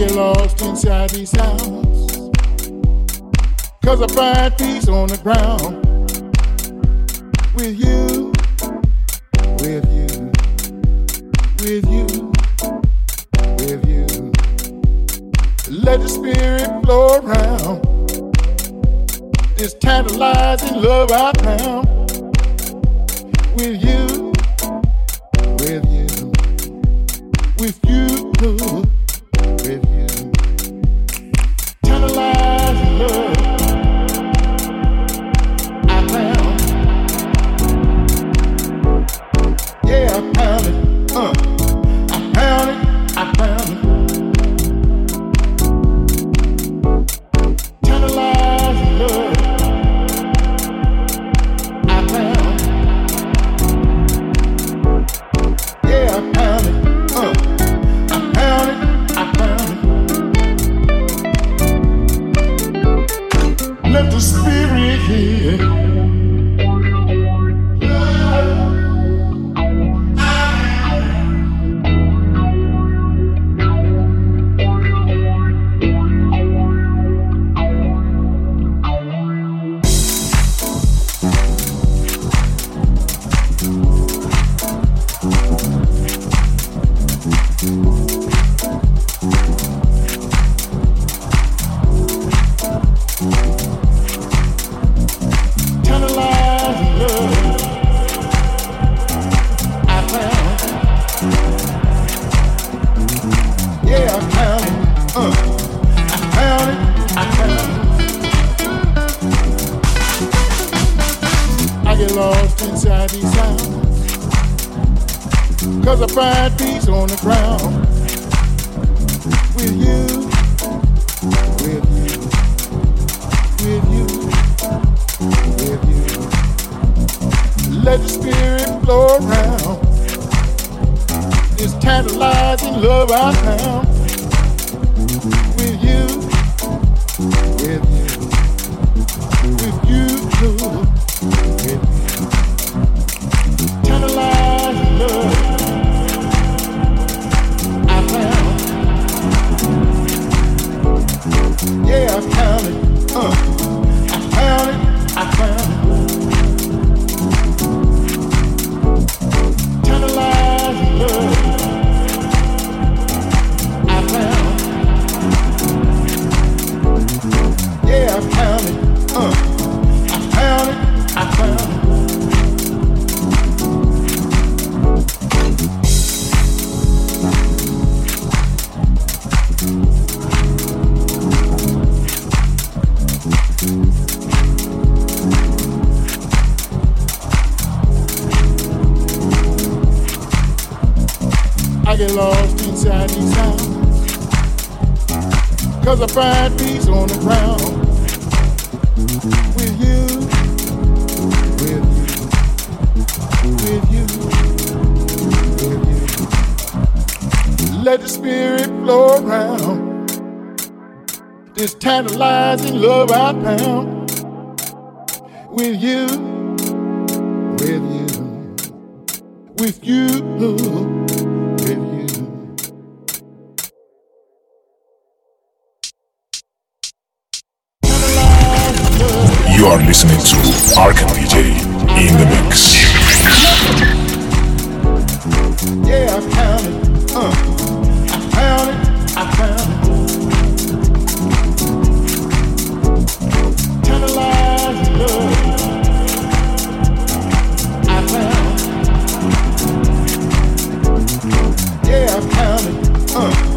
get lost inside these sounds. Cause I find peace on the ground with you, with you, with you, with you. Let the spirit flow around. This tantalizing love I found with you, with you, with you. my feet's on the ground with you, with you, with you, with you. Let the spirit flow around. It's tantalizing love I found. Uh.